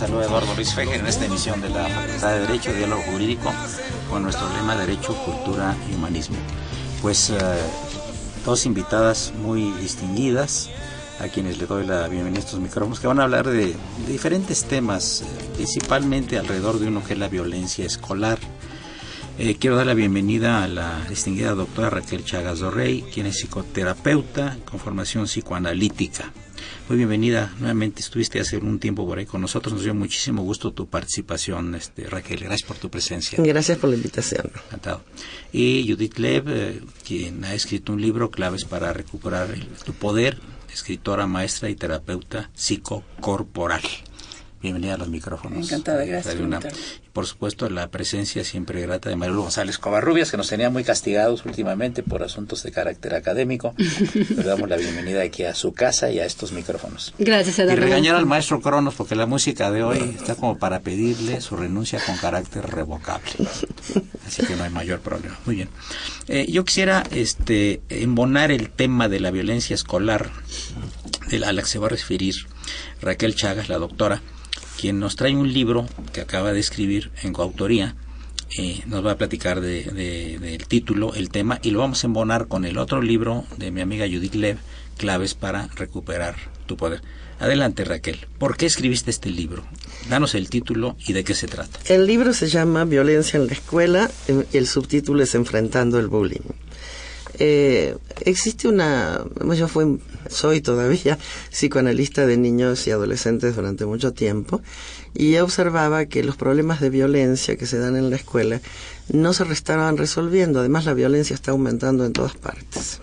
Saluda Eduardo Luis Fejer en esta emisión de la Facultad de Derecho, Diálogo Jurídico, con nuestro lema Derecho, Cultura y Humanismo. Pues eh, dos invitadas muy distinguidas a quienes le doy la bienvenida a estos micrófonos que van a hablar de, de diferentes temas, eh, principalmente alrededor de uno que es la violencia escolar. Eh, quiero dar la bienvenida a la distinguida doctora Raquel Chagas Dorrey, quien es psicoterapeuta con formación psicoanalítica. Muy bienvenida, nuevamente estuviste hace un tiempo por ahí con nosotros, nos dio muchísimo gusto tu participación, este, Raquel, gracias por tu presencia. Gracias por la invitación. Encantado. Y Judith Lev, eh, quien ha escrito un libro, Claves para recuperar el- tu poder, escritora, maestra y terapeuta psicocorporal. Bienvenida a los micrófonos. Encantada, gracias Radio por supuesto, la presencia siempre grata de Marilu González Covarrubias, que nos tenía muy castigados últimamente por asuntos de carácter académico. Le damos la bienvenida aquí a su casa y a estos micrófonos. Gracias, Y regañar al maestro Cronos porque la música de hoy está como para pedirle su renuncia con carácter revocable. Así que no hay mayor problema. Muy bien. Eh, yo quisiera este, embonar el tema de la violencia escolar de la, a la que se va a referir Raquel Chagas, la doctora, quien nos trae un libro que acaba de escribir en coautoría. Eh, nos va a platicar de- de- del título, el tema, y lo vamos a embonar con el otro libro de mi amiga Judith Lev, Claves para recuperar tu poder. Adelante, Raquel. ¿Por qué escribiste este libro? Danos el título y de qué se trata. El libro se llama Violencia en la escuela eh, y el subtítulo es Enfrentando el bullying. Eh, existe una, yo fui, soy todavía psicoanalista de niños y adolescentes durante mucho tiempo y observaba que los problemas de violencia que se dan en la escuela no se estaban resolviendo, además la violencia está aumentando en todas partes.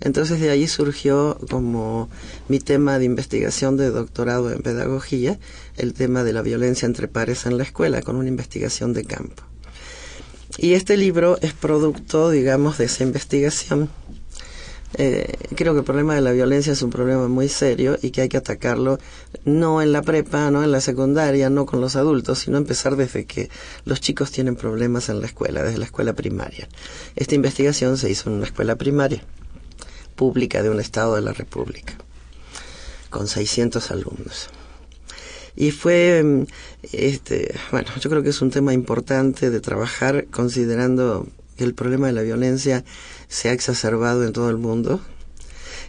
Entonces de ahí surgió como mi tema de investigación de doctorado en pedagogía, el tema de la violencia entre pares en la escuela, con una investigación de campo. Y este libro es producto, digamos, de esa investigación. Eh, creo que el problema de la violencia es un problema muy serio y que hay que atacarlo no en la prepa, no en la secundaria, no con los adultos, sino empezar desde que los chicos tienen problemas en la escuela, desde la escuela primaria. Esta investigación se hizo en una escuela primaria pública de un estado de la República, con 600 alumnos. Y fue, mm, este, bueno, yo creo que es un tema importante de trabajar considerando que el problema de la violencia se ha exacerbado en todo el mundo.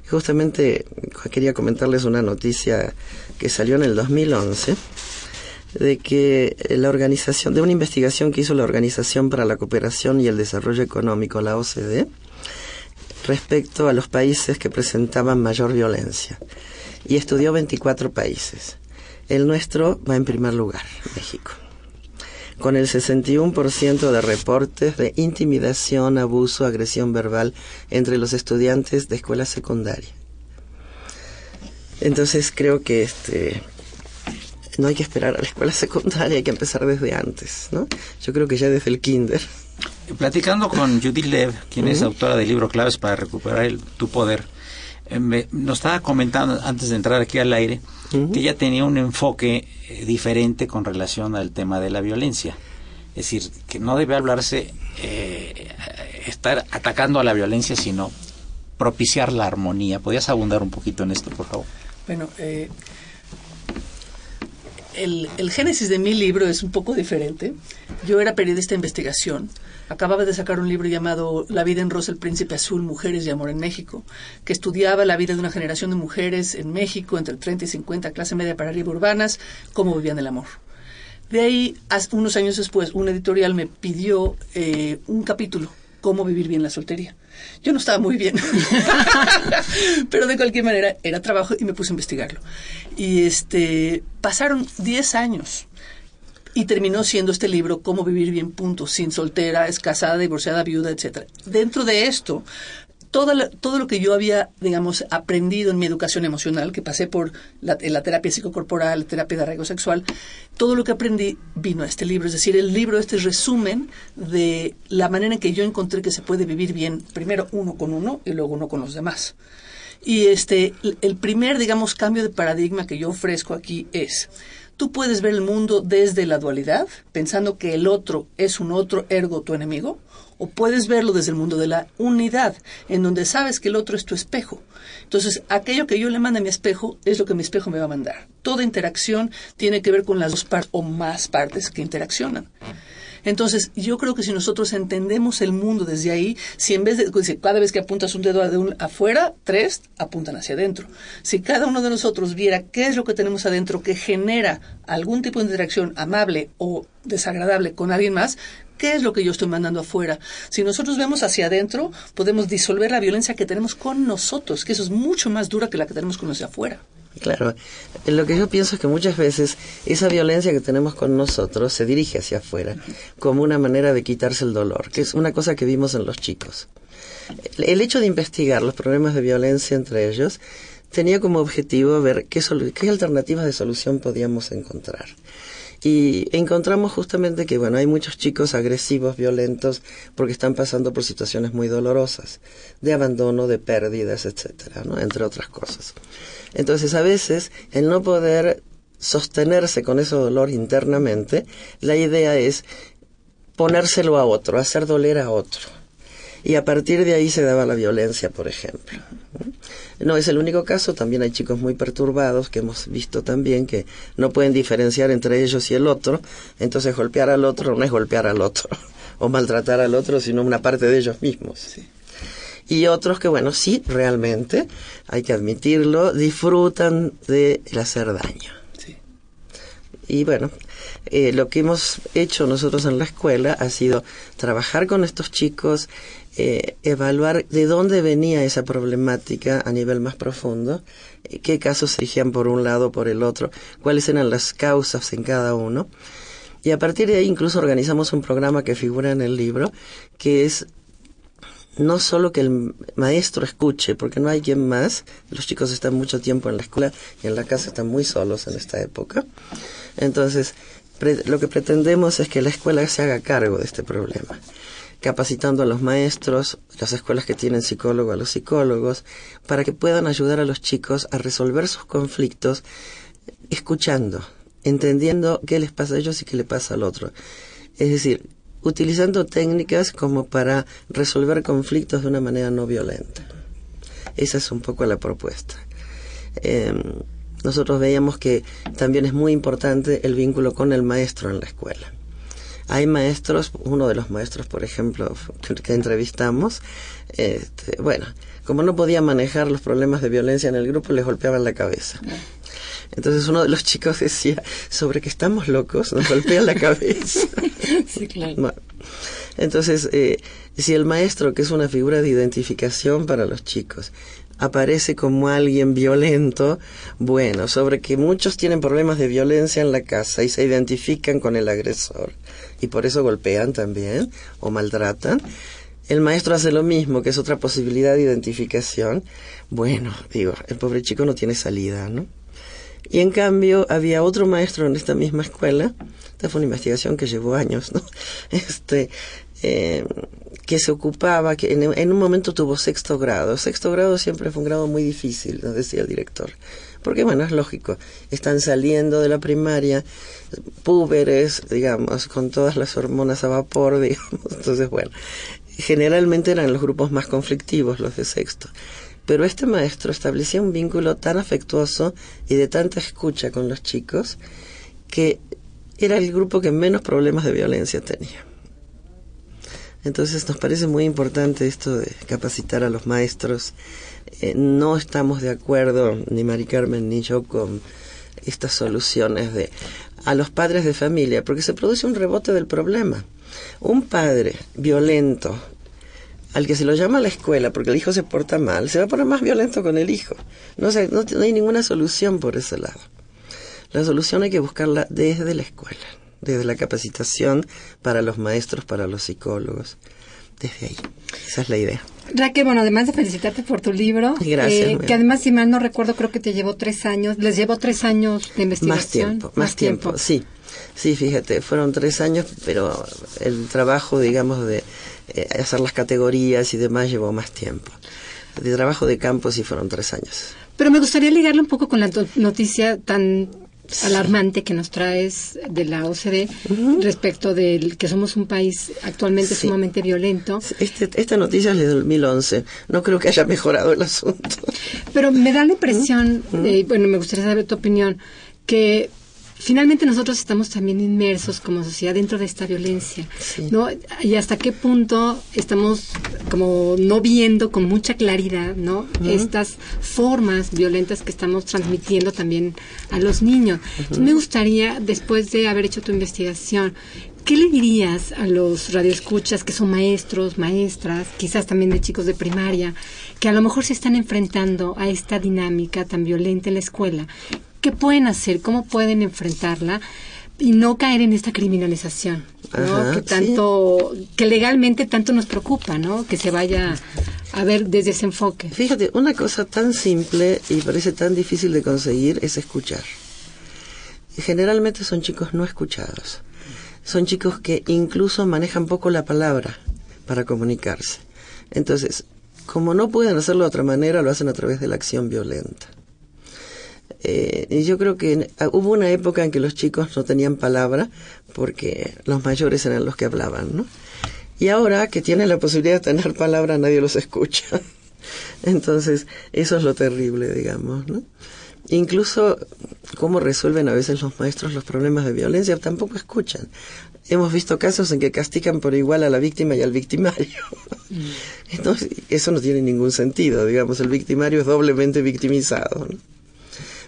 Justamente quería comentarles una noticia que salió en el 2011 de que la organización, de una investigación que hizo la Organización para la Cooperación y el Desarrollo Económico, la OCDE, respecto a los países que presentaban mayor violencia. Y estudió 24 países. El nuestro va en primer lugar, México, con el 61% de reportes de intimidación, abuso, agresión verbal entre los estudiantes de escuela secundaria. Entonces creo que este no hay que esperar a la escuela secundaria, hay que empezar desde antes, ¿no? Yo creo que ya desde el kinder. Platicando con Judith Lev, quien es autora del libro Claves para recuperar el- tu poder, eh, me- nos estaba comentando antes de entrar aquí al aire que ella tenía un enfoque eh, diferente con relación al tema de la violencia. Es decir, que no debe hablarse eh, estar atacando a la violencia, sino propiciar la armonía. ¿Podrías abundar un poquito en esto, por favor? Bueno, eh, el, el, génesis de mi libro es un poco diferente. Yo era periodista de investigación. Acababa de sacar un libro llamado La vida en rosa, el príncipe azul, mujeres y amor en México, que estudiaba la vida de una generación de mujeres en México entre 30 y 50, clase media para arriba urbanas, cómo vivían el amor. De ahí, unos años después, un editorial me pidió eh, un capítulo, cómo vivir bien la soltería. Yo no estaba muy bien, pero de cualquier manera era trabajo y me puse a investigarlo. Y este, pasaron 10 años y terminó siendo este libro Cómo vivir bien, punto, sin soltera, escasada, divorciada, viuda, etcétera. Dentro de esto todo, todo lo que yo había, digamos, aprendido en mi educación emocional, que pasé por la, la terapia psicocorporal, la terapia de arraigo sexual, todo lo que aprendí vino a este libro. Es decir, el libro, este resumen de la manera en que yo encontré que se puede vivir bien, primero uno con uno y luego uno con los demás. Y este, el primer, digamos, cambio de paradigma que yo ofrezco aquí es, tú puedes ver el mundo desde la dualidad, pensando que el otro es un otro, ergo tu enemigo, o puedes verlo desde el mundo de la unidad, en donde sabes que el otro es tu espejo. Entonces, aquello que yo le mando a mi espejo es lo que mi espejo me va a mandar. Toda interacción tiene que ver con las dos partes o más partes que interaccionan. Entonces, yo creo que si nosotros entendemos el mundo desde ahí, si en vez de, cada vez que apuntas un dedo afuera, tres apuntan hacia adentro. Si cada uno de nosotros viera qué es lo que tenemos adentro que genera algún tipo de interacción amable o desagradable con alguien más, ¿Qué es lo que yo estoy mandando afuera? Si nosotros vemos hacia adentro, podemos disolver la violencia que tenemos con nosotros, que eso es mucho más dura que la que tenemos con los de afuera. Claro, lo que yo pienso es que muchas veces esa violencia que tenemos con nosotros se dirige hacia afuera, como una manera de quitarse el dolor, que es una cosa que vimos en los chicos. El hecho de investigar los problemas de violencia entre ellos tenía como objetivo ver qué, qué alternativas de solución podíamos encontrar. Y encontramos justamente que, bueno, hay muchos chicos agresivos, violentos, porque están pasando por situaciones muy dolorosas, de abandono, de pérdidas, etcétera, ¿no? Entre otras cosas. Entonces, a veces, el no poder sostenerse con ese dolor internamente, la idea es ponérselo a otro, hacer doler a otro. Y a partir de ahí se daba la violencia, por ejemplo. No es el único caso, también hay chicos muy perturbados que hemos visto también que no pueden diferenciar entre ellos y el otro, entonces golpear al otro no es golpear al otro o maltratar al otro, sino una parte de ellos mismos. Y otros que, bueno, sí, realmente, hay que admitirlo, disfrutan de hacer daño. Y bueno, eh, lo que hemos hecho nosotros en la escuela ha sido trabajar con estos chicos, eh, evaluar de dónde venía esa problemática a nivel más profundo, eh, qué casos se dirigían por un lado o por el otro, cuáles eran las causas en cada uno. Y a partir de ahí incluso organizamos un programa que figura en el libro, que es no solo que el maestro escuche, porque no hay quien más, los chicos están mucho tiempo en la escuela y en la casa están muy solos en esta época. Entonces, lo que pretendemos es que la escuela se haga cargo de este problema, capacitando a los maestros, las escuelas que tienen psicólogo a los psicólogos, para que puedan ayudar a los chicos a resolver sus conflictos escuchando, entendiendo qué les pasa a ellos y qué le pasa al otro. Es decir, utilizando técnicas como para resolver conflictos de una manera no violenta. Esa es un poco la propuesta. Em, nosotros veíamos que también es muy importante el vínculo con el maestro en la escuela. Hay maestros, uno de los maestros, por ejemplo, que, entrevistamos, este, bueno, como no podía manejar los problemas de violencia en el grupo, les golpeaban la cabeza. Entonces uno de los chicos decía, sobre que estamos locos, nos golpean la cabeza. sí, claro. entonces, eh, si el maestro, que es una figura de identificación para los chicos, aparece como alguien violento, bueno, sobre que muchos tienen problemas de violencia en la casa y se identifican con el agresor y por eso golpean también o maltratan. El maestro hace lo mismo, que es otra posibilidad de identificación. Bueno, digo, el pobre chico no tiene salida, ¿no? Y en cambio había otro maestro en esta misma escuela, esta fue una investigación que llevó años. Este, eh, que se ocupaba, que en, un momento tuvo sexto grado. Sexto grado siempre fue un grado muy difícil, decía el director. Porque bueno, es lógico, están saliendo de la primaria, púberes, digamos, con todas las hormonas a vapor, digamos. Entonces, bueno, generalmente eran los grupos más conflictivos, los de sexto. Pero este maestro establecía un vínculo tan afectuoso y de tanta escucha con los chicos que era el grupo que menos problemas de violencia tenía. Entonces nos parece muy importante esto de capacitar a los maestros. Eh, no estamos de acuerdo, ni Mari Carmen ni yo, con estas soluciones de a los padres de familia, porque se produce un rebote del problema. Un padre violento, al que se lo llama a la escuela porque el hijo se porta mal, se va a poner más violento con el hijo. No, no hay ninguna solución por ese lado. La solución hay que buscarla desde la escuela desde la capacitación para los maestros, para los psicólogos. Desde ahí. Esa es la idea. Raquel, bueno, además de felicitarte por tu libro, eh, que además, si mal no recuerdo, creo que te llevó tres años, les llevó tres años de investigación. Más tiempo, más, tiempo. sí. Sí, fíjate, fueron tres años, pero el trabajo, digamos, de eh, hacer las categorías y demás llevó más tiempo. De trabajo de campo sí fueron tres años. Pero me gustaría ligarle un poco con la noticia tan alarmante que nos traes de la OCDE respecto del que somos un país actualmente sumamente violento. Este, esta noticia es de 2011. No creo que haya mejorado el asunto. Pero me da la impresión, bueno, me gustaría saber tu opinión, que finalmente nosotros estamos también inmersos como sociedad dentro de esta violencia, ¿no? Y hasta qué punto estamos como no viendo con mucha claridad, ¿no? Estas formas violentas que estamos transmitiendo también a los niños. Me gustaría, después de haber hecho tu investigación, ¿Qué le dirías a los radioescuchas que son maestros, maestras, quizás también de chicos de primaria, que a lo mejor se están enfrentando a esta dinámica tan violenta en la escuela? ¿Qué pueden hacer? ¿Cómo pueden enfrentarla? y no caer en esta criminalización, ¿no? que tanto, que legalmente tanto nos preocupa, ¿no? Que se vaya a ver desde ese enfoque. Fíjate, una cosa tan simple y parece tan difícil de conseguir es escuchar. Generalmente son chicos no escuchados. Son chicos que incluso manejan poco la palabra para comunicarse. Entonces, como no pueden hacerlo de otra manera, lo hacen a través de la acción violenta. Eh, y yo creo que ah, hubo una época en que los chicos no tenían palabra porque los mayores eran los que hablaban, ¿no? Y ahora que tienen la posibilidad de tener palabra, nadie los escucha. Entonces, eso es lo terrible, digamos, ¿no? Incluso cómo resuelven a veces los maestros los problemas de violencia, tampoco escuchan. Hemos visto casos en que castigan por igual a la víctima y al victimario. Mm. Entonces, eso no tiene ningún sentido, digamos, el victimario es doblemente victimizado. ¿no?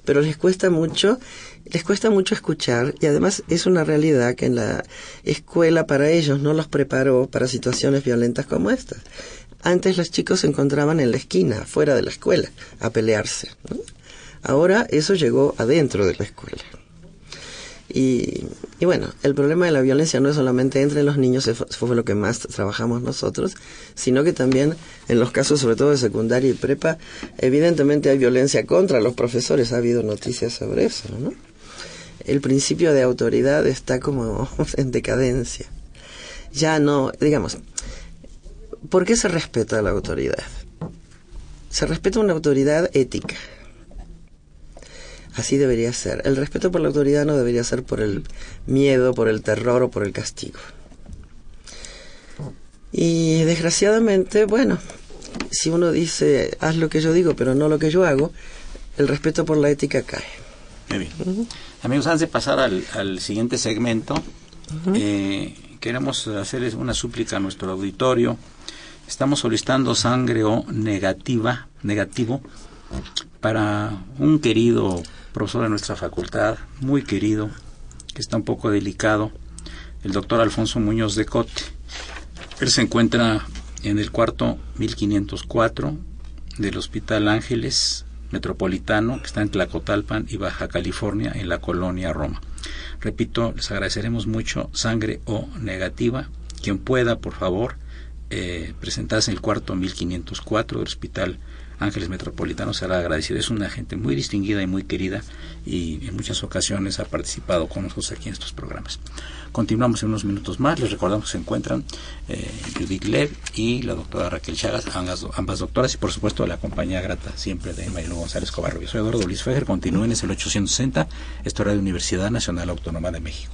Pero les cuesta mucho, les cuesta mucho escuchar y además es una realidad que en la escuela para ellos no los preparó para situaciones violentas como estas. Antes los chicos se encontraban en la esquina, fuera de la escuela, a pelearse. Ahora eso llegó adentro de la escuela. Y, bueno, el problema de la violencia no es solamente entre los niños, eso fue lo que más trabajamos nosotros, sino que también en los casos sobre todo de secundaria y prepa, evidentemente hay violencia contra los profesores, ha habido noticias sobre eso, ¿no? El principio de autoridad está como en decadencia. Ya no, digamos, ¿por qué se respeta la autoridad? Se respeta una autoridad ética Así debería ser. El respeto por la autoridad no debería ser por el miedo, por el terror o por el castigo. Y desgraciadamente, bueno, si uno dice, haz lo que yo digo, pero no lo que yo hago, el respeto por la ética cae. Muy bien. Amigos, antes de pasar al, siguiente segmento, eh, queremos hacerles una súplica a nuestro auditorio. Estamos solicitando sangre O negativa, negativo para un querido profesor de nuestra facultad, muy querido, que está un poco delicado, el doctor Alfonso Muñoz de Cote. Él se encuentra en el cuarto 1504 del Hospital Ángeles Metropolitano, que está en Tlacotalpan y Baja California, en la colonia Roma. Repito, les agradeceremos mucho sangre O negativa. Quien pueda, por favor, eh, presentarse en el cuarto 1504 del Hospital Ángeles Metropolitano será agradecido. Es una gente muy distinguida y muy querida y en muchas ocasiones ha participado con nosotros aquí en estos programas. Continuamos en unos minutos más. Les recordamos que se encuentran eh, Judith Lev y la doctora Raquel Chagas, ambas, doctoras, y por supuesto la compañía grata siempre de Marilu González Cobarro. Yo soy Eduardo Luis Fejer. Continúen, es el 860, esto de Universidad Nacional Autónoma de México.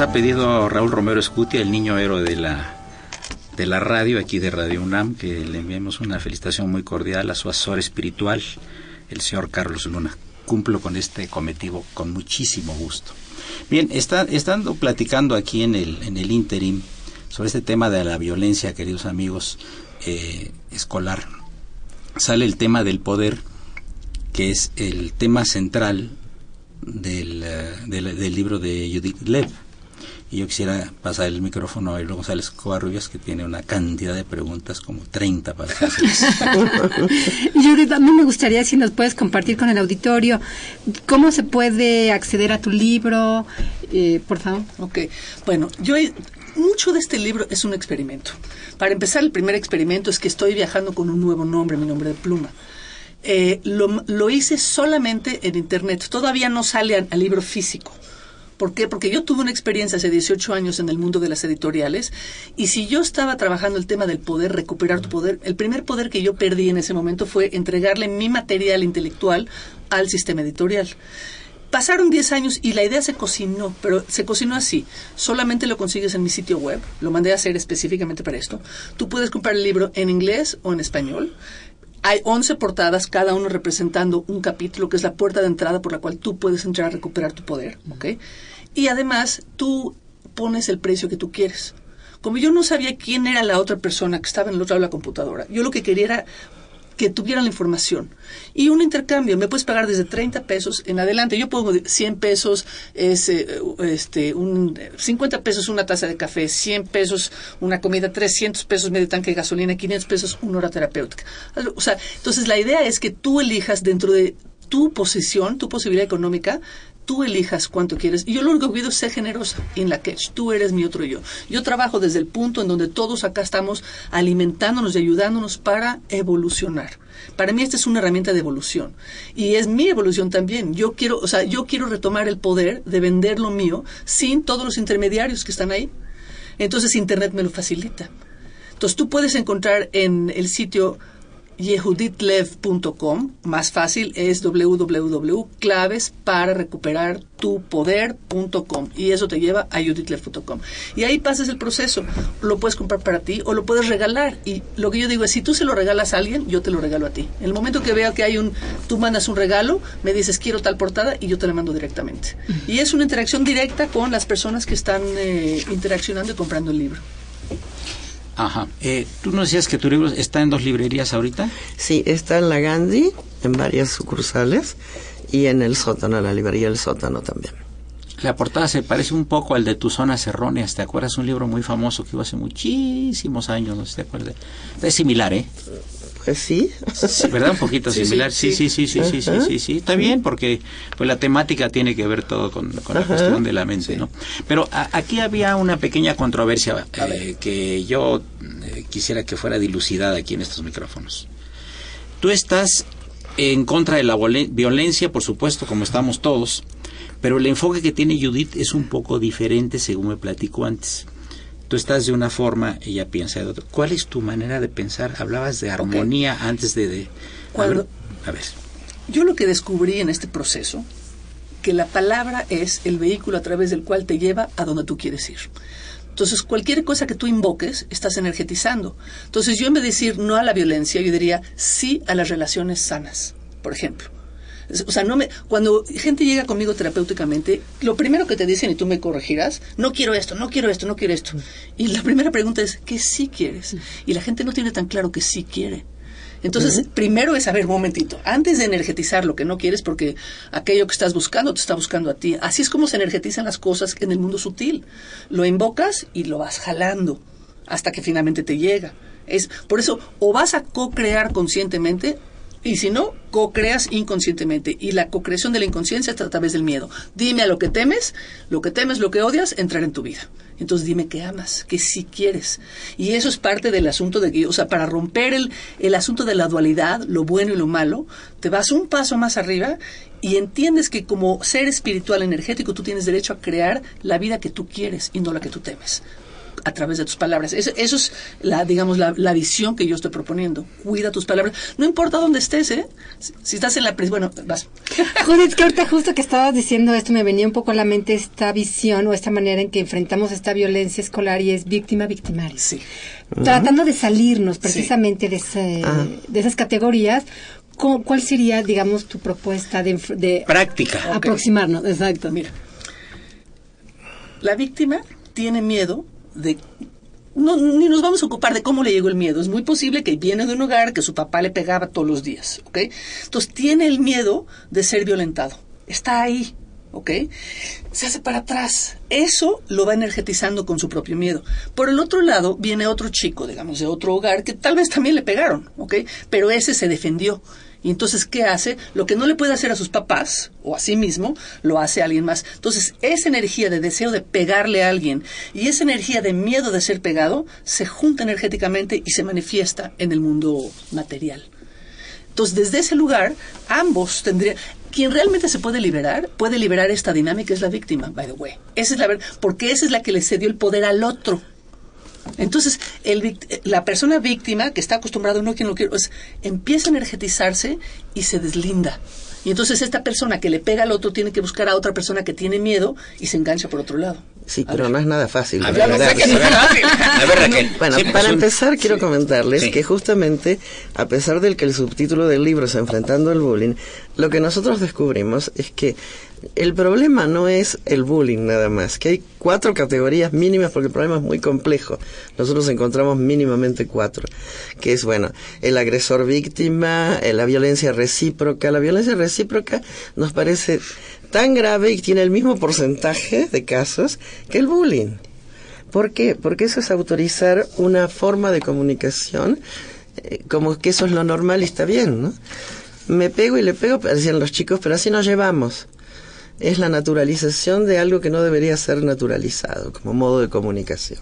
Ha pedido Raúl Romero Escutia, el niño héroe de la, de la radio, aquí de Radio UNAM, que le enviemos una felicitación muy cordial a su asesor espiritual, el señor Carlos Luna. Cumplo con este cometivo con muchísimo gusto. Bien, está, estando platicando aquí en el, en el interim sobre este tema de la violencia, queridos amigos, eh, escolar, sale el tema del poder, que es el tema central del, eh, del, del libro de Judith Lev. Y yo quisiera pasar el micrófono a González González Covarrubias, que tiene una cantidad de preguntas, como 30 para a mí me gustaría si nos puedes compartir con el auditorio cómo se puede acceder a tu libro, eh, por favor. Ok, bueno, yo mucho de este libro es un experimento. Para empezar, el primer experimento es que estoy viajando con un nuevo nombre, mi nombre de pluma. Eh, lo, lo, hice solamente en Internet, todavía no sale al libro físico. ¿Por qué? Porque yo tuve una experiencia hace 18 años en el mundo de las editoriales y si yo estaba trabajando el tema del poder, recuperar tu poder, el primer poder que yo perdí en ese momento fue entregarle mi material intelectual al sistema editorial. Pasaron 10 años y la idea se cocinó, pero se cocinó así. Solamente lo consigues en mi sitio web, lo mandé a hacer específicamente para esto. Tú puedes comprar el libro en inglés o en español. Hay 11 portadas, cada uno representando un capítulo, que es la puerta de entrada por la cual tú puedes entrar a recuperar tu poder. ¿ok? Y además, tú pones el precio que tú quieres. Como yo no sabía quién era la otra persona que estaba en el otro lado de la computadora, yo lo que quería era que tuvieran la información. Y un intercambio, me puedes pagar desde 30 pesos en adelante. Yo pongo 100 pesos, es, eh, este, un, 50 pesos una taza de café, 100 pesos una comida, 300 pesos medio tanque de gasolina, 500 pesos una hora terapéutica. O sea, entonces la idea es que tú elijas dentro de tu posición, tu posibilidad económica, tú elijas cuánto quieres. Y yo lo único que pido es ser generosa en la que tú eres mi otro yo. Yo trabajo desde el punto en donde todos acá estamos alimentándonos y ayudándonos para evolucionar. Para mí esta es una herramienta de evolución y es mi evolución también. Yo quiero, o sea, yo quiero retomar el poder de vender lo mío sin todos los intermediarios que están ahí. Entonces internet me lo facilita. Entonces tú puedes encontrar en el sitio yehuditlev.com. Más fácil es www.claves para recuperar tu poder.com y eso te lleva a yehuditlev.com. Y ahí pasas el proceso. Lo puedes comprar para ti o lo puedes regalar. Y lo que yo digo es, si tú se lo regalas a alguien, yo te lo regalo a ti. En el momento que vea que hay un, tú mandas un regalo, me dices quiero tal portada y yo te la mando directamente. Y es una interacción directa con las personas que están eh, interaccionando y comprando el libro. Ajá. Eh, ¿Tú nos decías que tu libro está en dos librerías ahorita? Sí, está en la Gandhi, en varias sucursales, y en el sótano, la librería del sótano también. La portada se parece un poco al de Tus Zonas Erróneas, ¿te acuerdas? Un libro muy famoso que hubo hace muchísimos años, no sé si te acuerdas. Es similar, ¿eh? Sí. Sí, ¿Verdad? Un poquito similar. Sí, sí, sí, sí, sí, sí, sí, sí. Está bien porque pues la temática tiene que ver todo con, con la cuestión de la mente, ¿no? Pero a- aquí había una pequeña controversia eh, que yo eh, quisiera que fuera dilucidada aquí en estos micrófonos. Tú estás en contra de la violencia, por supuesto, como estamos todos, pero el enfoque que tiene Judith es un poco diferente, según me platicó antes. Tú estás de una forma, ella piensa de otra. ¿Cuál es tu manera de pensar? Hablabas de armonía antes de... de- a, Cuando- ver, a ver. Yo lo que descubrí en este proceso, que la palabra es el vehículo a través del cual te lleva a donde tú quieres ir. Entonces, cualquier cosa que tú invoques, estás energetizando. Entonces, yo en vez de decir no a la violencia, yo diría sí a las relaciones sanas, por ejemplo. O sea, no me, cuando gente llega conmigo terapéuticamente, lo primero que te dicen, y tú me corregirás, no quiero esto, no quiero esto, no quiero esto. Y la primera pregunta es, ¿qué sí quieres? Y la gente no tiene tan claro que sí quiere. Entonces, primero es, a ver, un momentito, antes de energetizar lo que no quieres, porque aquello que estás buscando te está buscando a ti. Así es como se energetizan las cosas en el mundo sutil. Lo invocas y lo vas jalando hasta que finalmente te llega. Es, por eso, o vas a co-crear conscientemente, y si no, co-creas inconscientemente. Y la co-creación de la inconsciencia es a través del miedo. Dime a lo que temes, lo que temes, lo que odias, entrar en tu vida. Entonces dime que amas, que sí quieres. Y eso es parte del asunto de que, o sea, para romper el, el asunto de la dualidad, lo bueno y lo malo, te vas un paso más arriba y entiendes que como ser espiritual energético tú tienes derecho a crear la vida que tú quieres y no la que tú temes a través de tus palabras. Eso, eso es la, digamos, la, la visión que yo estoy proponiendo. Cuida tus palabras. No importa dónde estés, ¿eh? Si, si estás en la pres, bueno, vas. Judith, que ahorita justo que estabas diciendo esto, me venía un poco a la mente esta visión o esta manera en que enfrentamos esta violencia escolar y es víctima-victimario. Sí. Tratando de salirnos precisamente de, ese- de esas categorías, ¿cu- ¿cuál sería, digamos, tu propuesta de Práctica. aproximarnos? Exacto. Mira, la víctima tiene miedo de... No, ni nos vamos a ocupar de cómo le llegó el miedo. Es muy posible que viene de un hogar que su papá le pegaba todos los días, ¿ok? Entonces tiene el miedo de ser violentado. Está ahí, ¿ok? Se hace para atrás. Eso lo va energetizando con su propio miedo. Por el otro lado viene otro chico, digamos, de otro hogar que tal vez también le pegaron, ¿ok? Pero ese se defendió. Y entonces, ¿qué hace? Lo que no le puede hacer a sus papás o a sí mismo, lo hace a alguien más. Entonces, esa energía de deseo de pegarle a alguien y esa energía de miedo de ser pegado se junta energéticamente y se manifiesta en el mundo material. Entonces, desde ese lugar, ambos tendrían... Quien realmente se puede liberar, puede liberar esta dinámica es la víctima, by the way. Esa es la ver- porque esa es la que le cedió el poder al otro. Entonces, el la persona víctima que está acostumbrado no quien lo quiere, pues, empieza a energetizarse y se deslinda. Y entonces esta persona que le pega al otro tiene que buscar a otra persona que tiene miedo y se engancha por otro lado. Sí, pero no es nada fácil. A ver, lograr. sé que se ve fácil. A ver, Raquel. Bueno, Sí, para es un- empezar quiero comentarles Sí. que justamente, a pesar del que el subtítulo del libro es Enfrentando el Bullying, lo que nosotros descubrimos es que el problema no es el bullying nada más, que hay cuatro categorías mínimas porque el problema es muy complejo. Nosotros encontramos mínimamente cuatro, que es, bueno, el agresor víctima, eh, la violencia recíproca. La violencia recíproca nos parece tan grave y tiene el mismo porcentaje de casos que el bullying. ¿Por qué? Porque eso es autorizar una forma de comunicación eh, como que eso es lo normal y está bien, ¿no? Me pego y le pego, decían los chicos, pero así nos llevamos. Es la naturalización de algo que no debería ser naturalizado como modo de comunicación.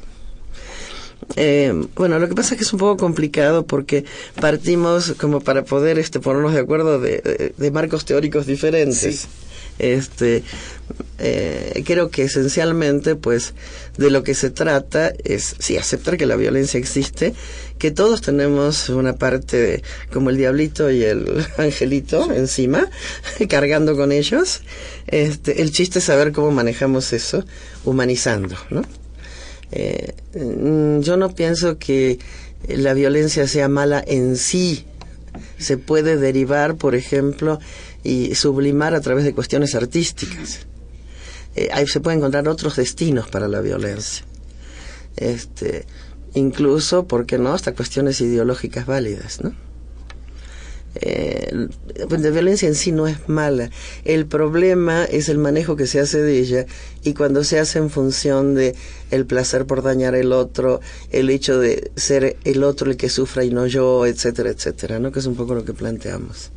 Eh, bueno, lo que pasa es que es un poco complicado porque partimos como para poder este, ponernos de acuerdo de, de- de marcos teóricos diferentes. Este, eh, creo que esencialmente, pues, de lo que se trata es, sí, aceptar que la violencia existe, que todos tenemos una parte como el diablito y el angelito encima, cargando con ellos. Este, el chiste es saber cómo manejamos eso, humanizando, ¿no? Eh, mm, yo no pienso que la violencia sea mala en sí. Se puede derivar, por ejemplo, y sublimar a través de cuestiones artísticas. Eh, ahí se pueden encontrar otros destinos para la violencia. Este, incluso, ¿por qué no?, hasta cuestiones ideológicas válidas, ¿no? Eh, la violencia en sí no es mala. El problema es el manejo que se hace de ella y cuando se hace en función de el placer por dañar el otro, el hecho de ser el otro el que sufra y no yo, etcétera, etcétera, ¿no? Que es un poco lo que planteamos.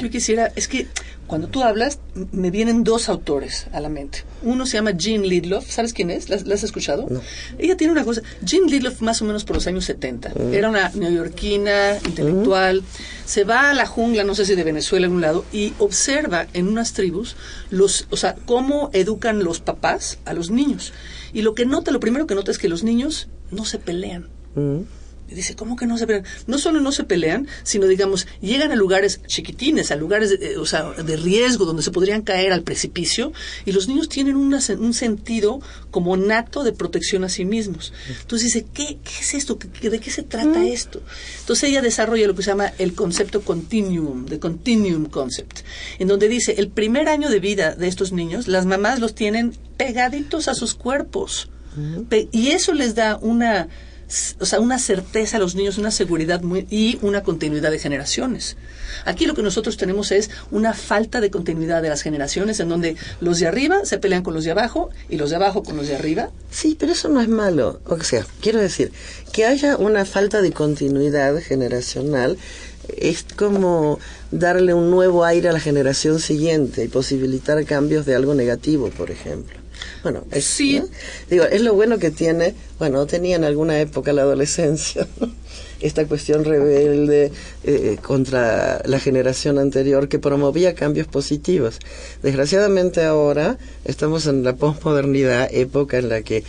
Yo quisiera, es que cuando tú hablas, me vienen dos autores a la mente. Uno se llama Jean Lidloff, ¿sabes quién es? ¿La, has escuchado? Ella tiene una cosa, Jean Lidloff más o menos por los años 70. Mm. Era una neoyorquina, intelectual. Mm. Se va a la jungla, no sé si de Venezuela en un lado, y observa en unas tribus los, o sea, cómo educan los papás a los niños. Y lo que nota, lo primero que nota es que los niños no se pelean. Mm. Y dice, ¿cómo que no se pelean? No solo no se pelean, sino, digamos, llegan a lugares chiquitines, a lugares de, eh, o sea, de riesgo, donde se podrían caer al precipicio, y los niños tienen un sentido como nato de protección a sí mismos. Entonces dice, ¿qué, qué es esto? ¿De qué se trata mm. esto? Entonces ella desarrolla lo que se llama el concepto continuum, de continuum concept, en donde dice, el primer año de vida de estos niños, las mamás los tienen pegaditos a sus cuerpos. y eso les da una o sea, una certeza a los niños, una seguridad muy, y una continuidad de generaciones. Aquí lo que nosotros tenemos es una falta de continuidad de las generaciones, en donde los de arriba se pelean con los de abajo y los de abajo con los de arriba. Sí, pero eso no es malo. O sea, quiero decir, que haya una falta de continuidad generacional es como darle un nuevo aire a la generación siguiente y posibilitar cambios de algo negativo, por ejemplo. Bueno, es, sí. Digo, es lo bueno que tiene, bueno, tenía en alguna época la adolescencia, esta cuestión rebelde eh, contra la generación anterior que promovía cambios positivos. Desgraciadamente ahora estamos en la posmodernidad, época en la que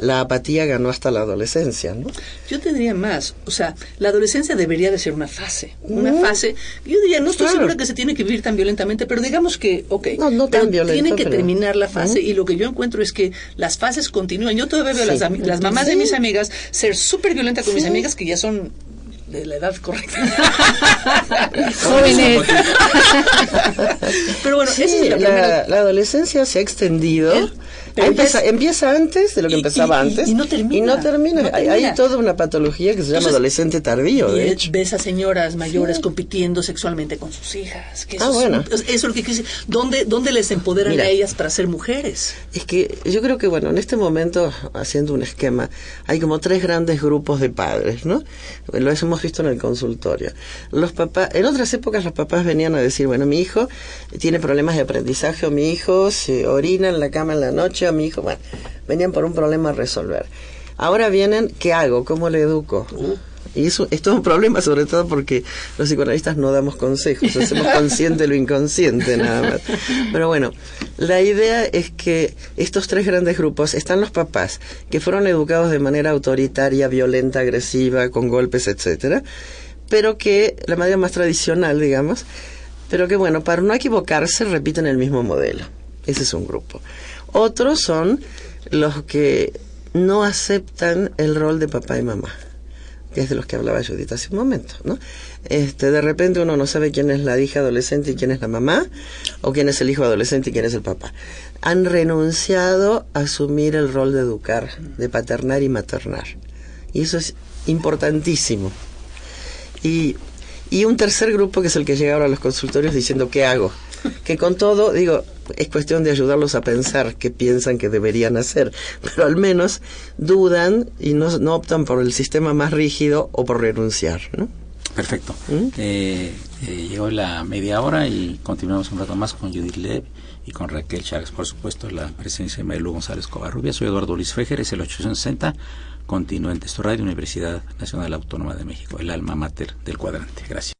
la apatía ganó hasta la adolescencia, ¿no? Yo te diría más, o sea, la adolescencia debería de ser una fase, una fase, yo diría, no estoy segura que se tiene que vivir tan violentamente, pero digamos que, ok, no, no tan tiene que terminar la fase y lo que yo encuentro es que las fases continúan. Yo todavía veo las, las mamás de mis amigas ser súper violentas con mis amigas que ya son de la edad correcta. Jóvenes. Pero bueno, la, la, adolescencia se ha extendido. Empieza, empieza, antes de lo que empezaba antes. Y no termina. Y no termina. Hay, toda una patología que se llama adolescente tardío, de hecho. Ves a señoras mayores compitiendo sexualmente con sus hijas. Que ah, bueno. eso es lo que decir. ¿Dónde, ¿Dónde les empoderan a ellas para ser mujeres? Es que yo creo que, bueno, en este momento, haciendo un esquema, hay como tres grandes grupos de padres, ¿no? Lo hemos visto en el consultorio. Los papás, en otras épocas los papás venían a decir, bueno, mi hijo tiene problemas de aprendizaje o mi hijo se orina en la cama en la noche o mi hijo, bueno, venían por un problema a resolver. Ahora vienen, ¿qué hago? ¿Cómo le educo? Y eso esto es un problema, sobre todo porque los psicoanalistas no damos consejos, hacemos consciente lo inconsciente nada más. Pero bueno, la idea es que estos tres grandes grupos están los papás, que fueron educados de manera autoritaria, violenta, agresiva, con golpes, etcétera, pero que la manera más tradicional, digamos, pero que bueno, para no equivocarse repiten el mismo modelo. Ese es un grupo. Otros son los que no aceptan el rol de papá y mamá que es de los que hablaba Judith hace un momento, ¿no? Este, de repente uno no sabe quién es la hija adolescente y quién es la mamá, o quién es el hijo adolescente y quién es el papá. Han renunciado a asumir el rol de educar, de paternar y maternar. Y eso es importantísimo. Y, y un tercer grupo que es el que llega ahora a los consultorios diciendo, ¿qué hago? que con todo, digo, es cuestión de ayudarlos a pensar qué piensan que deberían hacer, pero al menos dudan y no, no optan por el sistema más rígido o por renunciar, ¿no? Perfecto. ¿Mm? Eh, eh, llegó la media hora y continuamos un rato más con Judith Lev y con Raquel Chávez, por supuesto, la presencia de Marilu González Covarrubia. Soy Eduardo Luis Fejer, es el 860. Continúa en Testo Radio, Universidad Nacional Autónoma de México, el alma mater del cuadrante. Gracias.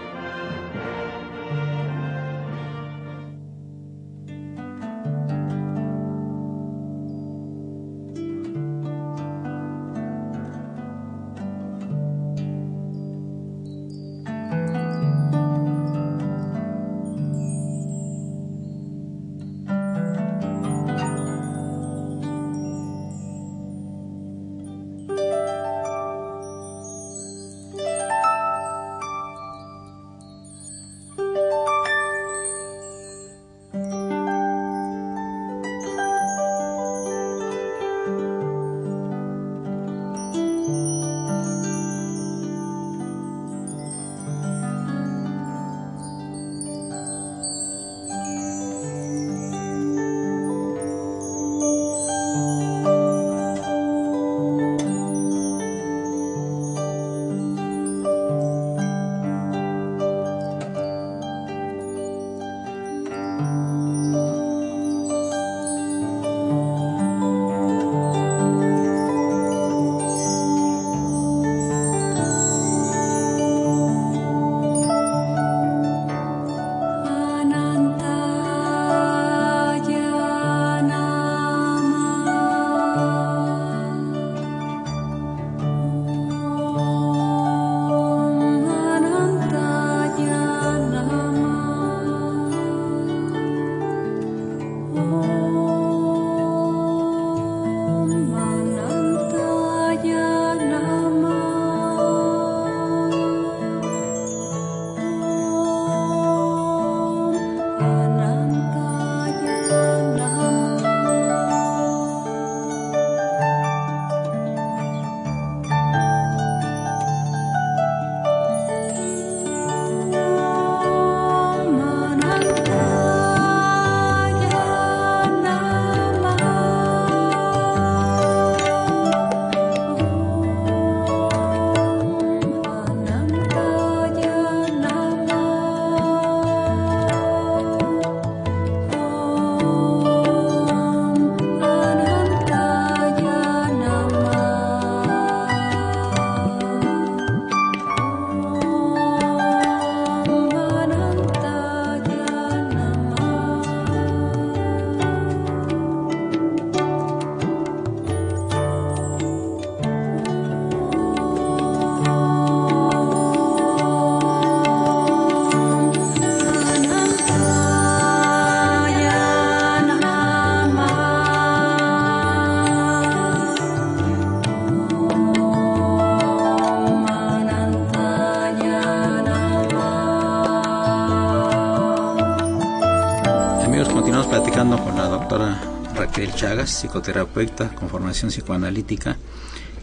Chagas, psicoterapeuta con formación psicoanalítica,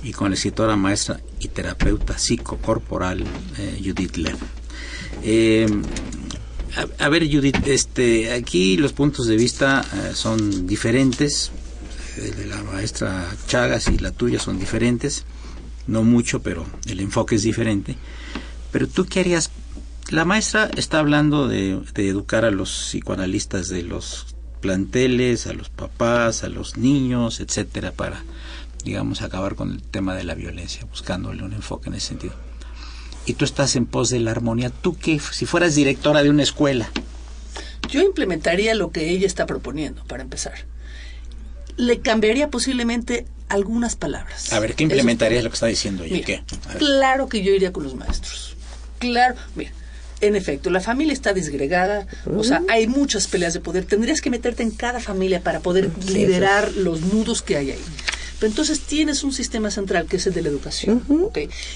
y con la escritora maestra y terapeuta psicocorporal eh, Judith Lev. Eh, a, ver, Judith, este, aquí los puntos de vista eh, son diferentes. El de la maestra Chagas y la tuya son diferentes. No mucho, pero el enfoque es diferente. Pero tú, ¿qué harías? La maestra está hablando de, de educar a los psicoanalistas de los planteles, a los papás, a los niños, etcétera, para, digamos, acabar con el tema de la violencia, buscándole un enfoque en ese sentido. Y tú estás en pos de la armonía. ¿Tú qué? Si fueras directora de una escuela. Yo implementaría lo que ella está proponiendo, para empezar. Le cambiaría posiblemente algunas palabras. A ver, ¿qué implementaría lo que está diciendo ella? ¿Qué? Claro que yo iría con los maestros. Claro, mira, en efecto, la familia está disgregada, o sea, hay muchas peleas de poder. Tendrías que meterte en cada familia para poder liderar los nudos que hay ahí. Pero entonces tienes un sistema central que es el de la educación,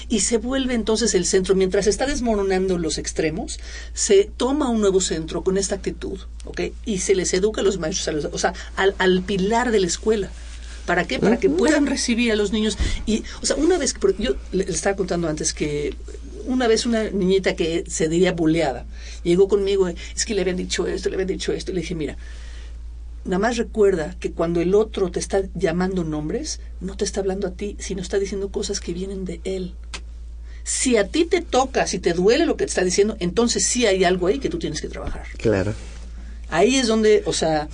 Y se vuelve entonces el centro, mientras está desmoronando los extremos, se toma un nuevo centro con esta actitud, ¿ok? Y se les educa a los maestros, o sea, al, al pilar de la escuela. ¿Para qué? Para que puedan recibir a los niños. Y, o sea, una vez que yo les estaba contando antes que una vez una niñita que se diría buleada llegó conmigo, es que le habían dicho esto, le habían dicho esto, y le dije, mira, nada más recuerda que cuando el otro te está llamando nombres, no te está hablando a ti, sino está diciendo cosas que vienen de él. Si a ti te toca, si te duele lo que te está diciendo, entonces sí hay algo ahí que tú tienes que trabajar. Claro. Ahí es donde, o sea,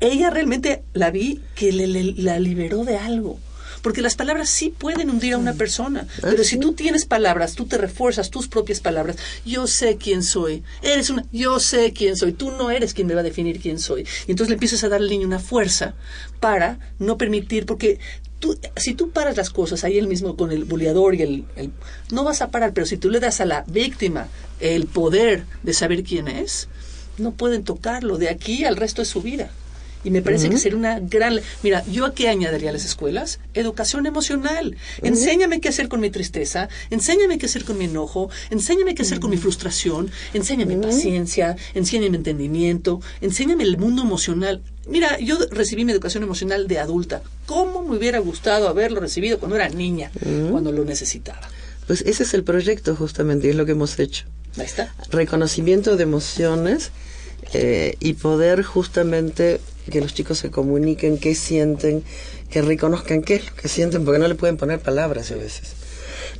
ella realmente la vi que le, le- la liberó de algo. Porque las palabras sí pueden hundir a una persona. Pero si tú tienes palabras, tú te refuerzas tus propias palabras. Yo sé quién soy. Eres una. Yo sé quién soy. Tú no eres quien me va a definir quién soy. Y entonces le empiezas a dar al niño una fuerza para no permitir. Porque tú, si tú paras las cosas ahí el mismo con el buleador y el, el- No vas a parar, pero si tú le das a la víctima el poder de saber quién es, no pueden tocarlo de aquí al resto de su vida. Y me parece que sería una gran... Mira, ¿yo a qué añadiría a las escuelas? Educación emocional. Enséñame qué hacer con mi tristeza, enséñame qué hacer con mi enojo, enséñame qué hacer con mi frustración, enséñame paciencia, enséñame entendimiento, enséñame el mundo emocional. Mira, yo recibí mi educación emocional de adulta. ¿Cómo me hubiera gustado haberlo recibido cuando era niña, cuando lo necesitaba? Pues ese es el proyecto justamente, es lo que hemos hecho. Ahí está. Reconocimiento de emociones eh, y poder justamente que los chicos se comuniquen qué sienten, que reconozcan qué es lo que sienten, porque no le pueden poner palabras a veces.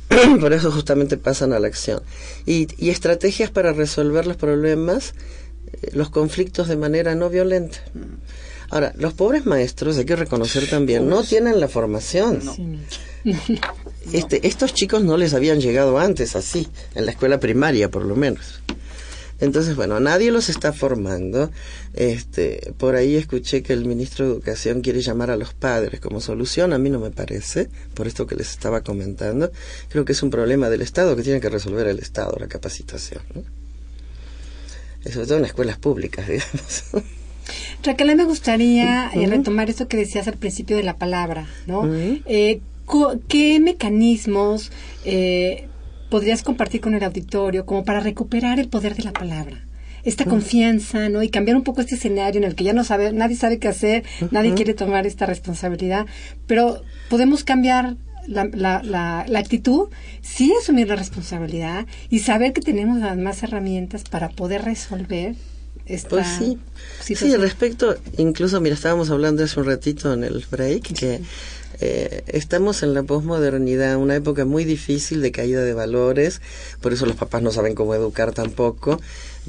Por eso justamente pasan a la acción. Y, y estrategias para resolver los problemas, eh, los conflictos de manera no violenta. Ahora, los pobres maestros, hay que reconocer también, no tienen la formación. Este, estos chicos no les habían llegado antes así, en la escuela primaria por lo menos. Entonces, bueno, nadie los está formando. Este, por ahí escuché que el ministro de Educación quiere llamar a los padres como solución. A mí no me parece, por esto que les estaba comentando. Creo que es un problema del Estado que tiene que resolver el Estado, la capacitación. ¿no? Sobre todo en escuelas públicas, digamos. Raquel, me gustaría eh, retomar esto que decías al principio de la palabra, ¿no? Eh, ¿Qué mecanismos eh, podrías compartir con el auditorio como para recuperar el poder de la palabra? Esta confianza, ¿no? Y cambiar un poco este escenario en el que ya no sabe, nadie sabe qué hacer, nadie quiere tomar esta responsabilidad, pero podemos cambiar la, la, la, la actitud, sí asumir la responsabilidad y saber que tenemos las más herramientas para poder resolver esta Pues sí. Sí, situación. respecto, incluso, mira, estábamos hablando hace un ratito en el break, que eh, estamos en la posmodernidad, una época muy difícil de caída de valores, por eso los papás no saben cómo educar tampoco,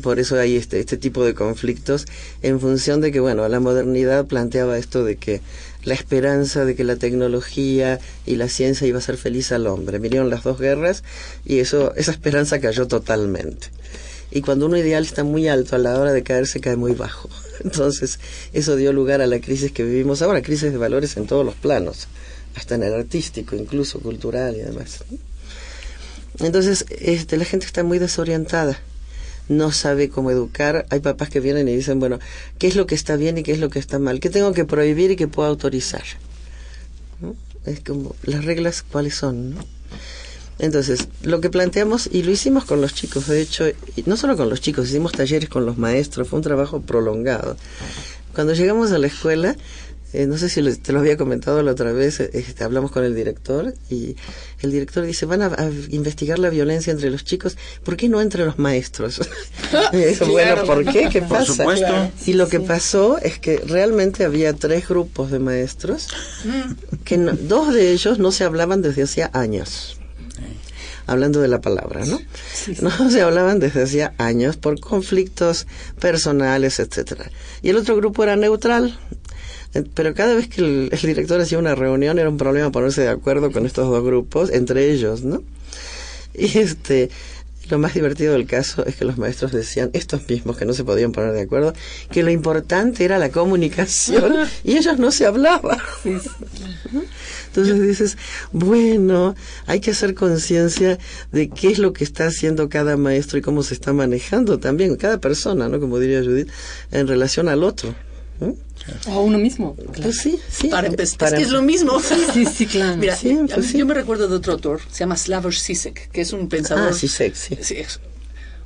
por eso hay este, este tipo de conflictos, en función de que, bueno, la modernidad planteaba esto de que la esperanza de que la tecnología y la ciencia iba a hacer feliz al hombre. Vinieron las dos guerras y eso, esa esperanza cayó totalmente. Y cuando un ideal está muy alto, a la hora de caerse cae muy bajo. Entonces, eso dio lugar a la crisis que vivimos ahora, crisis de valores en todos los planos, hasta en el artístico, incluso cultural y demás. Entonces, este, la gente está muy desorientada, no sabe cómo educar. Hay papás que vienen y dicen, bueno, ¿qué es lo que está bien y qué es lo que está mal? ¿Qué tengo que prohibir y qué puedo autorizar? Es como, las reglas, ¿cuáles son? no? Entonces, lo que planteamos, y lo hicimos con los chicos, de hecho, y no solo con los chicos, hicimos talleres con los maestros, fue un trabajo prolongado. Cuando llegamos a la escuela, eh, no sé si te lo había comentado la otra vez, eh, este, hablamos con el director y el director dice, van a, a investigar la violencia entre los chicos, ¿por qué no entre los maestros? Y digo, bueno, ¿por qué? ¿Qué Por pasa? supuesto. Y lo que pasó es que realmente había tres grupos de maestros, que no- dos de ellos no se hablaban desde hacía años hablando de la palabra, ¿no? No se hablaban desde hacía años por conflictos personales, etcétera. Y el otro grupo era neutral. Eh, Pero cada vez que el, el director hacía una reunión era un problema ponerse de acuerdo con estos dos grupos, entre ellos, ¿no? Y este, lo más divertido del caso es que los maestros decían, estos mismos que no se podían poner de acuerdo, que lo importante era la comunicación y ellos no se hablaban. Entonces dices, bueno, hay que hacer conciencia de qué es lo que está haciendo cada maestro y cómo se está manejando también cada persona, ¿no? Como diría Judith, en relación al otro. ¿No? O uno mismo. Pues sí, sí. Para eh, empezar, para- es que es lo mismo. Sí, sí, claro. Mira, Sí, pues sí. yo me recuerdo de otro autor, se llama Slavoj Zizek, que es un pensador. Ah, sí, sexy. Sí, es-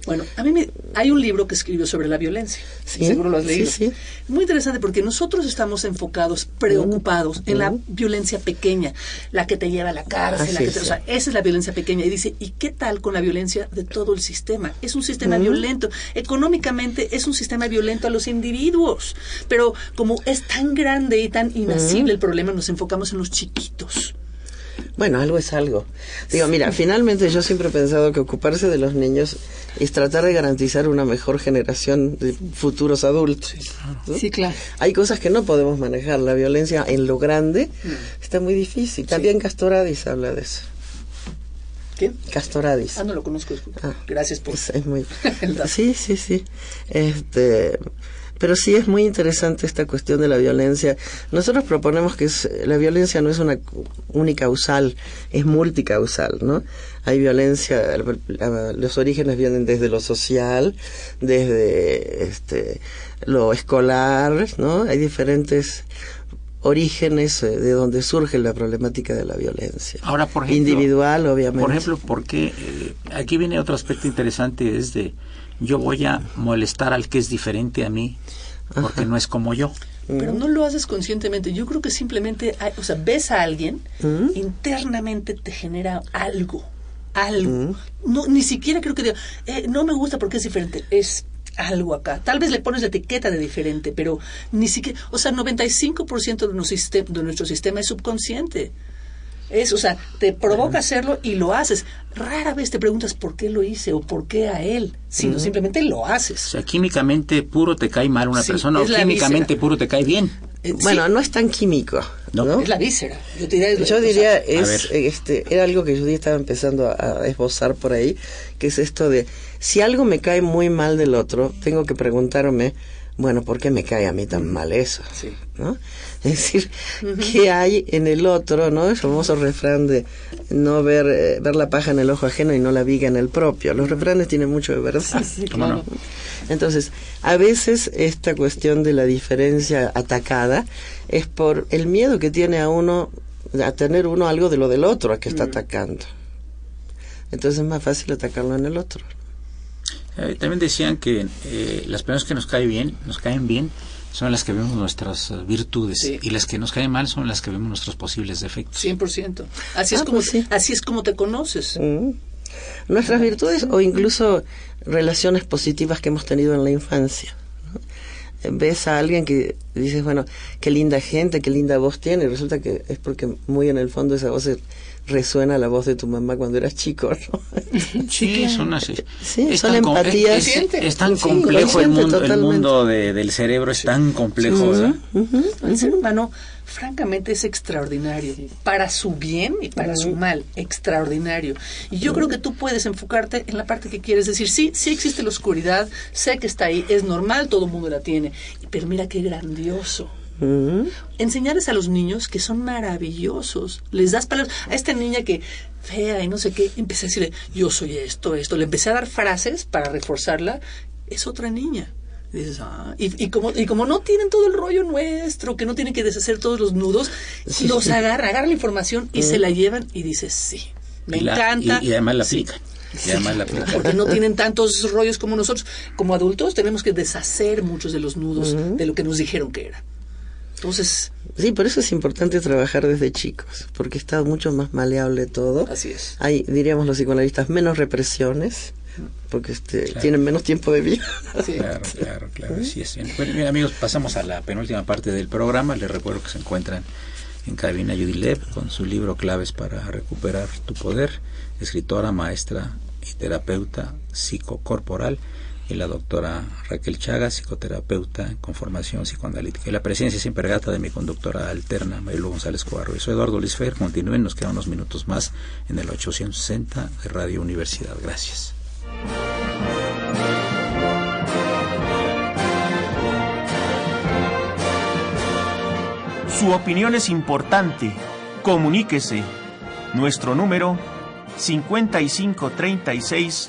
Bueno, a mí me, hay un libro que escribió sobre la violencia. Sí, Seguro lo has sí, leído. sí. Es muy interesante porque nosotros estamos enfocados, preocupados en la violencia pequeña, la que te lleva a la cárcel, la que te- o sea, sí. esa es la violencia pequeña. Y dice, ¿y qué tal con la violencia de todo el sistema? Es un sistema violento. Económicamente es un sistema violento a los individuos. Pero como es tan grande y tan inasible el problema, nos enfocamos en los chiquitos. Bueno, algo es algo. Digo, mira, finalmente yo siempre he pensado que ocuparse de los niños es tratar de garantizar una mejor generación de futuros adultos. ¿no? Sí, claro. Hay cosas que no podemos manejar. La violencia en lo grande Mm. está muy difícil. También Castoradis habla de eso. ¿Qué? Castoradis. Ah, no lo conozco. disculpa. Ah. Gracias por... Es, es muy... sí, sí, sí. Este, pero sí es muy interesante esta cuestión de la violencia. Nosotros proponemos que es- la violencia no es una unicausal, es multicausal, ¿no? Hay violencia, los orígenes vienen desde lo social, desde este, lo escolar, ¿no? Hay diferentes orígenes eh, de donde surge la problemática de la violencia. Ahora, por ejemplo, Individual, obviamente. Por ejemplo, porque eh, aquí viene otro aspecto interesante, es de yo voy a molestar al que es diferente a mí, porque no es como yo. Pero no lo haces conscientemente. Yo creo que simplemente, hay- o sea, ves a alguien, Mm. internamente te genera algo. Algo. No, ni siquiera creo que diga, eh, no me gusta porque es diferente. Es algo acá. Tal vez le pones la etiqueta de diferente, pero ni siquiera. O sea, 95% de, nuestro sistema, de nuestro sistema es subconsciente. Es, o sea, te provoca hacerlo y lo haces. Rara vez te preguntas por qué lo hice o por qué a él, sino simplemente lo O haces. sea, químicamente puro te cae mal una Sí, persona o químicamente víscera. puro te cae bien. Eh, Bueno, sí, no es tan químico. No. ¿no? es la víscera. Yo diría, Yo o diría, es, este, era algo que yo estaba empezando a, a esbozar por ahí, que es esto de, si algo me cae muy mal del otro, tengo que preguntarme, bueno, ¿por qué me cae a mí tan mal eso? Sí. ¿No? Es decir, ¿qué hay en el otro, no? El famoso refrán de no ver, eh, ver la paja en el ojo ajeno y no la viga en el propio. Los refranes tienen mucho de verdad. Entonces, a veces esta cuestión de la diferencia atacada es por el miedo que tiene a uno, a tener uno algo de lo del otro a que está atacando. Entonces es más fácil atacarlo en el otro. Eh, también decían que eh, las personas que nos caen bien, nos caen bien, son las que vemos nuestras eh, virtudes Sí. y las que nos caen mal son las que vemos nuestros posibles defectos. 100%. Así, es Ah, como, pues sí. así es como te conoces. Mm. Nuestras virtudes o incluso relaciones positivas que hemos tenido en la infancia. ¿no? Ves a alguien que dices, bueno, qué linda gente, qué linda voz tiene, y resulta que es porque muy en el fondo esa voz es- resuena la voz de tu mamá cuando eras chico, ¿no? Sí, son así. Sí, Es son empatías. Es, es- es tan Sí, complejo el mundo, el mundo de- del cerebro es tan complejo. El ser humano, francamente, es extraordinario. Para su bien y para su mal, extraordinario. Y yo creo que tú puedes enfocarte en la parte que quieres decir. Sí, sí existe la oscuridad, sé que está ahí, es normal, todo el mundo la tiene. Pero mira qué grandioso. Ujú. enseñarles a los niños que son maravillosos. Les das palabras. A esta niña que fea y no sé qué, empecé a decirle, yo soy esto, esto. Le empecé a dar frases para reforzarla. Es otra niña. Y dices, ah, y, y como, y como no tienen todo el rollo nuestro, que no tienen que deshacer todos los nudos, los agarra, agarra la información y se la llevan y dices, sí, me la- encanta. Y, además la Sí. aplican. La aplican. Porque no tienen tantos rollos como nosotros. Como adultos tenemos que deshacer muchos de los nudos de lo que nos dijeron que era. Entonces, Sí, por eso es importante trabajar desde chicos, porque está mucho más maleable todo. así es. Hay, diríamos los psicoanalistas, menos represiones, porque este, tienen menos tiempo de vida. Sí. Claro, claro, claro, así es. Bien. Bueno, bien, amigos, pasamos a la penúltima parte del programa. Les recuerdo que se encuentran en cabina Yudilev con su libro Claves para recuperar tu poder, escritora, maestra y terapeuta psicocorporal, y la doctora Raquel Chagas, psicoterapeuta con formación psicoanalítica. Y la presencia siempre gata de mi conductora alterna, Marilu González Cobarro. Yo soy Eduardo Luis Fer. Continúen, nos quedan unos minutos más en el 860 de Radio Universidad. Gracias. Su opinión es importante. Comuníquese. Nuestro número 5536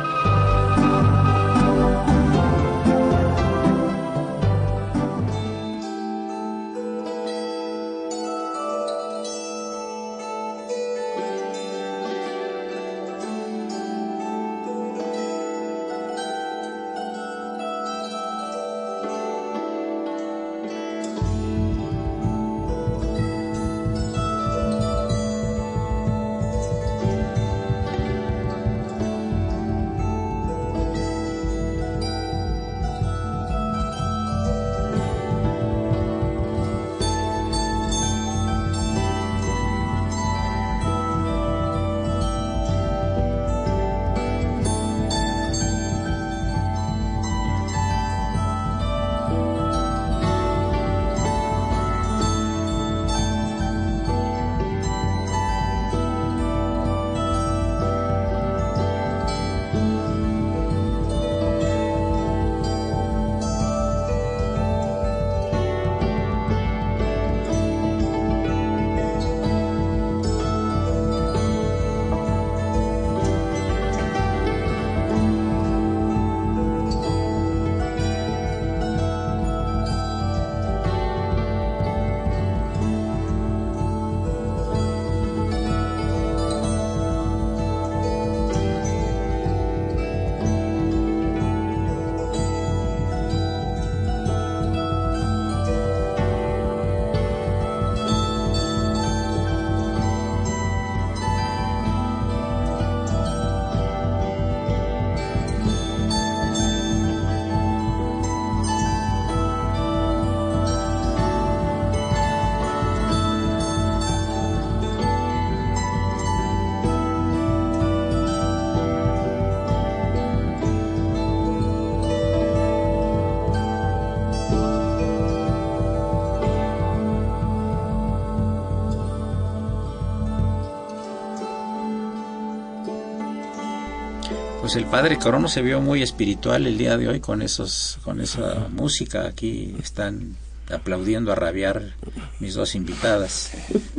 Pues el padre Corono se vio muy espiritual el día de hoy con esos, con esa música. Aquí están aplaudiendo a rabiar mis dos invitadas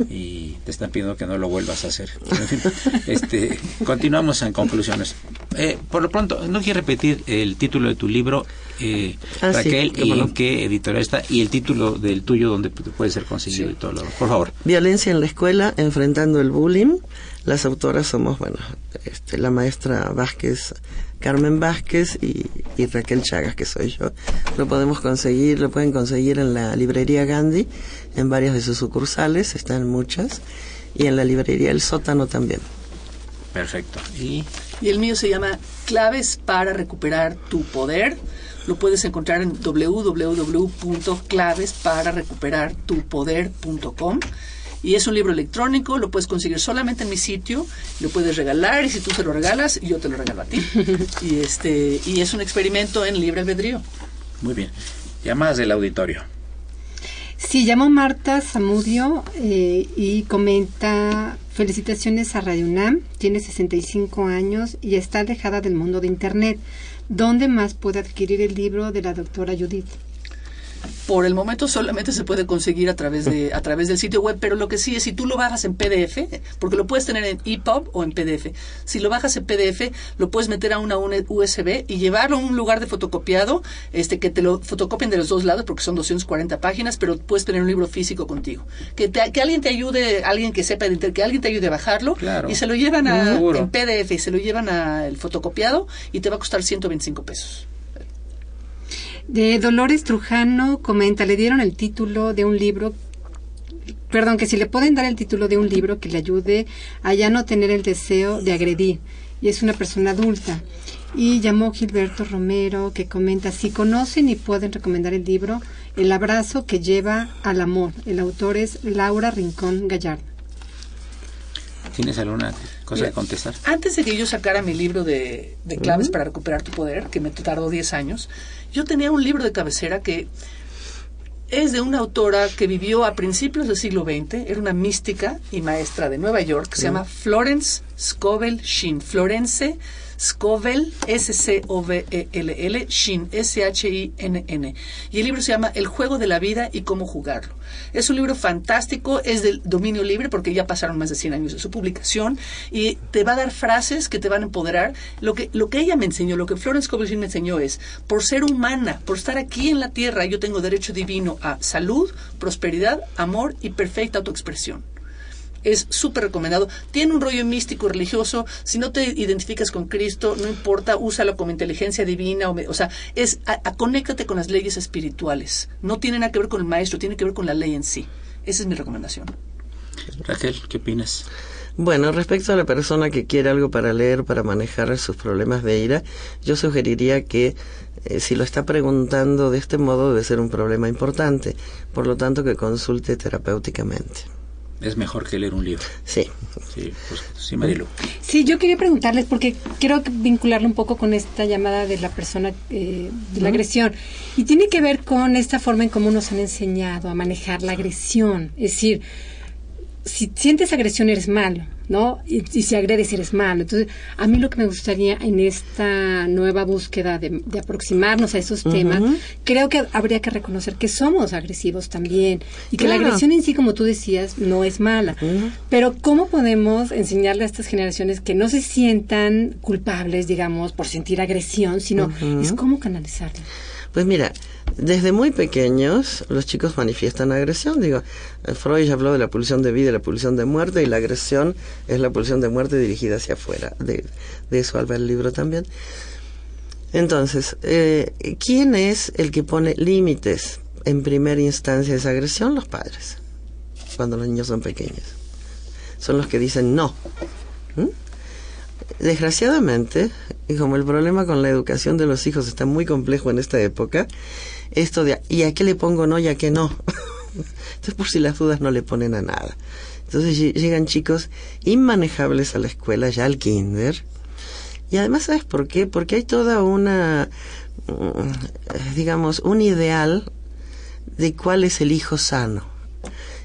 y te están pidiendo que no lo vuelvas a hacer. En fin, este, continuamos en conclusiones. Eh, por lo pronto, no quiero repetir el título de tu libro, eh, Ah, sí, Raquel, y en qué editorial está, y el título del tuyo donde pu- puede ser conseguido y todo lo Por favor. Violencia en la escuela, enfrentando el bullying. Las autoras somos, bueno, este, la maestra Vázquez, Carmen Vázquez y, y Raquel Chagas, que soy yo. Lo podemos conseguir, lo pueden conseguir en la librería Gandhi, en varias de sus sucursales, están muchas, y en la librería El Sótano también. Perfecto. Y Y el mío se llama Claves para recuperar tu poder. Lo puedes encontrar en www.clavespararecuperartupoder.com. Y es un libro electrónico, lo puedes conseguir solamente en mi sitio, lo puedes regalar y si tú se lo regalas, yo te lo regalo a ti. y este y es un experimento en libre albedrío. muy bien. Llamadas del auditorio. Sí, llamo Marta Zamudio eh, y comenta felicitaciones a Radio UNAM, tiene 65 años y está alejada del mundo de Internet. ¿Dónde más puede adquirir el libro de la doctora Judith? Por el momento solamente se puede conseguir a través de a través del sitio web, pero lo que sí es si tú lo bajas en PDF, porque lo puedes tener en EPUB o en PDF. Si lo bajas en PDF, lo puedes meter a una USB y llevarlo a un lugar de fotocopiado, este que te lo fotocopien de los dos lados porque son 240 páginas, pero puedes tener un libro físico contigo. Que te- que alguien te ayude, alguien que sepa que alguien te ayude a bajarlo Claro. y se lo llevan a, en PDF y se lo llevan al fotocopiado y te va a costar 125 pesos. De Dolores Trujano comenta, le dieron el título de un libro, perdón, que si le pueden dar el título de un libro que le ayude a ya no tener el deseo de agredir. Y es una persona adulta. Y llamó Gilberto Romero que comenta, si conocen y pueden recomendar el libro, El abrazo que lleva al amor. El autor es Laura Rincón Gallardo. ¿Tienes alguna cosa que contestar? Antes de que yo sacara mi libro de, de claves para recuperar tu poder, que me tardó 10 años, yo tenía un libro de cabecera que es de una autora que vivió a principios del siglo XX, era una mística y maestra de Nueva York, que se llama Florence Scovel Shinn. Florence Scovel, S-C-O-V-E-L-L, Shinn, S-H-I-N-N. Y el libro se llama El juego de la vida y cómo jugarlo. Es un libro fantástico, es del dominio libre porque ya pasaron más de 100 años de su publicación y te va a dar frases que te van a empoderar. Lo que, lo que ella me enseñó, lo que Florence Scovel Shinn me enseñó es, por ser humana, por estar aquí en la tierra, yo tengo derecho divino a salud, prosperidad, amor y perfecta autoexpresión es súper recomendado. Tiene un rollo místico religioso. Si no te identificas con Cristo, no importa, úsalo como inteligencia divina. O, me- o sea, es a, a- conéctate con las leyes espirituales. No tiene nada que ver con el maestro, tiene que ver con la ley en sí. Esa es mi recomendación. Raquel, ¿qué opinas? Bueno, respecto a la persona que quiere algo para leer, para manejar sus problemas de ira, yo sugeriría que eh, si lo está preguntando de este modo debe ser un problema importante, por lo tanto que consulte terapéuticamente. Es mejor que leer un libro. Sí. Sí, pues, sí Marilu. Sí, yo quería preguntarles, porque quiero vincularlo un poco con esta llamada de la persona, eh, de la agresión. Y tiene que ver con esta forma en cómo nos han enseñado a manejar la agresión. Es decir, si sientes agresión eres malo, ¿no? Y, y si agredes eres malo. Entonces, a mí lo que me gustaría en esta nueva búsqueda de, de aproximarnos a esos temas, creo que habría que reconocer que somos agresivos también y que la agresión en sí, como tú decías, no es mala. Pero ¿cómo podemos enseñarle a estas generaciones que no se sientan culpables, digamos, por sentir agresión, sino es cómo canalizarla? Pues mira, desde muy pequeños los chicos manifiestan agresión. Digo, Freud habló de la pulsión de vida y la pulsión de muerte, y la agresión es la pulsión de muerte dirigida hacia afuera. De, de eso habla el libro también. Entonces, eh, ¿quién es el que pone límites en primera instancia a esa agresión? Los padres, cuando los niños son pequeños. Son los que dicen no. ¿Mm? Desgraciadamente, y como el problema con la educación de los hijos está muy complejo en esta época, esto de ¿y a qué le pongo no y a qué no? Entonces, por si las dudas, no le ponen a nada. Entonces lle- llegan chicos inmanejables a la escuela, ya al kinder. Y además, ¿sabes por qué? Porque hay toda una, mm, digamos, un ideal de cuál es el hijo sano.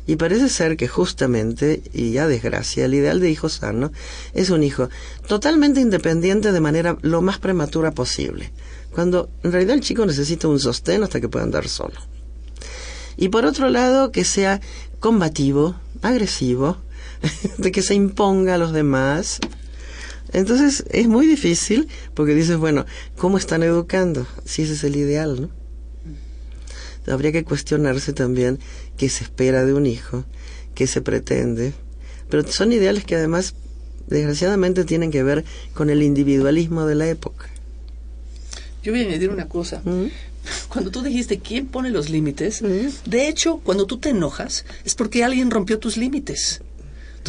Y parece ser que justamente, y a desgracia, el ideal de hijo sano es un hijo totalmente independiente de manera lo más prematura posible, cuando en realidad el chico necesita un sostén hasta que pueda andar solo. Y por otro lado, que sea combativo, agresivo, de que se imponga a los demás. Entonces es muy difícil porque dices, bueno, ¿cómo están educando? Si ese es el ideal, ¿no? Habría que cuestionarse también qué se espera de un hijo, qué se pretende. Pero son ideales que además, desgraciadamente, tienen que ver con el individualismo de la época. Yo voy a añadir una cosa. ¿Mm? Cuando tú dijiste quién pone los límites, ¿Mm? de hecho, cuando tú te enojas, es porque alguien rompió tus límites.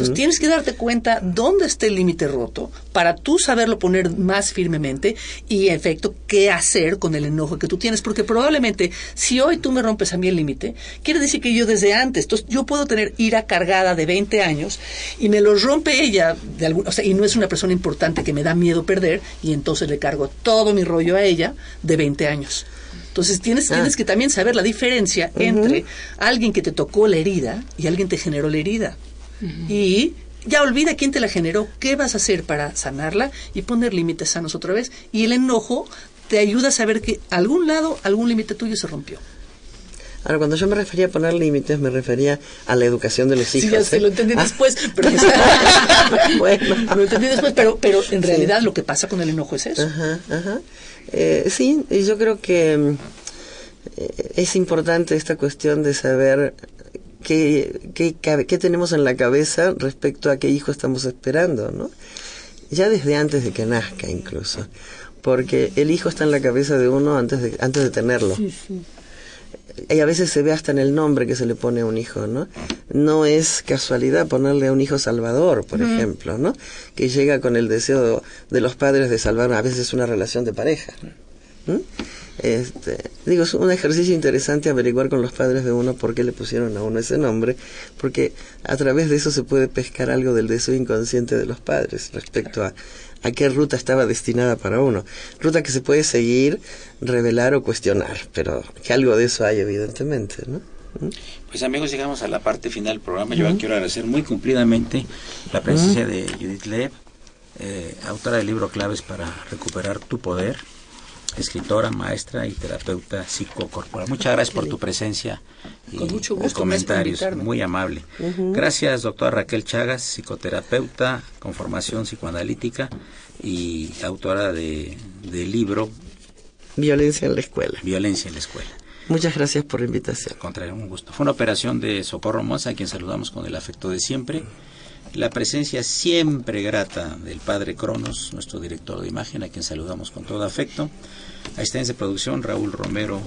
Entonces tienes que darte cuenta dónde está el límite roto para tú saberlo poner más firmemente y, en efecto, qué hacer con el enojo que tú tienes. Porque probablemente, si hoy tú me rompes a mí el límite, quiere decir que yo desde antes, entonces yo puedo tener ira cargada de 20 años y me lo rompe ella, de algún, o sea, y no es una persona importante que me da miedo perder y entonces le cargo todo mi rollo a ella de 20 años. Entonces tienes, Ah. tienes que también saber la diferencia entre alguien que te tocó la herida y alguien te generó la herida. Y ya olvida quién te la generó, qué vas a hacer para sanarla y poner límites sanos otra vez. Y el enojo te ayuda a saber que algún lado, algún límite tuyo se rompió. Ahora, cuando yo me refería a poner límites, me refería a la educación de los hijos. Sí, ya ¿eh? lo entendí Ah, después, pero bueno. lo entendí después, pero, pero en realidad lo que pasa con el enojo es eso. Ajá, ajá. Eh, sí, y yo creo que eh, es importante esta cuestión de saber qué, qué, qué tenemos en la cabeza respecto a qué hijo estamos esperando, ¿no? Ya desde antes de que nazca incluso, porque el hijo está en la cabeza de uno antes de, antes de tenerlo. Y a veces se ve hasta en el nombre que se le pone a un hijo, ¿no? No es casualidad ponerle a un hijo salvador, por ejemplo, ¿no? Que llega con el deseo de los padres de salvar a veces una relación de pareja. Este, digo, es un ejercicio interesante averiguar con los padres de uno por qué le pusieron a uno ese nombre, porque a través de eso se puede pescar algo del deseo inconsciente de los padres respecto a, a qué ruta estaba destinada para uno. Ruta que se puede seguir, revelar o cuestionar, pero que algo de eso hay evidentemente, ¿no? Pues amigos, llegamos a la parte final del programa. Yo quiero agradecer muy cumplidamente la presencia de Judith Lev, eh, autora del libro Claves para recuperar tu poder, escritora, maestra y terapeuta psicocorporal. Muchas gracias por tu presencia y Con mucho los gusto, comentarios, muy amable. Gracias, doctora Raquel Chagas, psicoterapeuta con formación psicoanalítica y autora de, del libro Violencia en la escuela. Violencia en la escuela. Muchas gracias por la invitación. Al contrario, un gusto. Fue una operación de Socorro Moza, a quien saludamos con el afecto de siempre. La presencia siempre grata del padre Cronos, nuestro director de imagen, a quien saludamos con todo afecto. Asistencia de producción, Raúl Romero,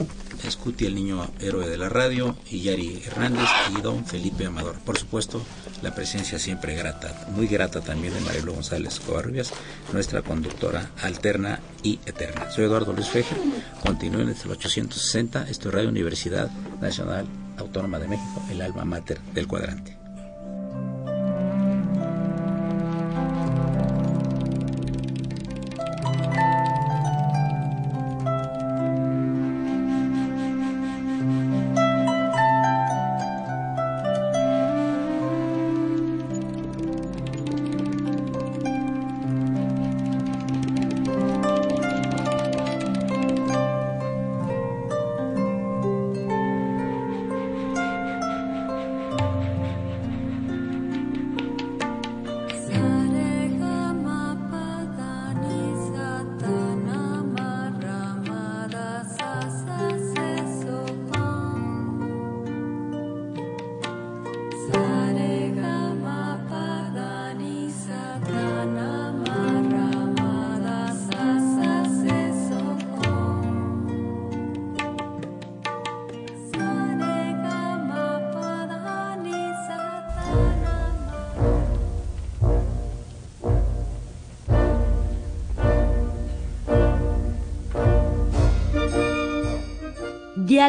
Escuti, el niño héroe de la radio, y Yari Hernández y don Felipe Amador. Por supuesto, la presencia siempre grata, muy grata también de Marilo González Covarrubias, nuestra conductora alterna y eterna. Soy Eduardo Luis Fejer, continúen desde el 860, esto es Radio Universidad Nacional Autónoma de México, el alma mater del cuadrante.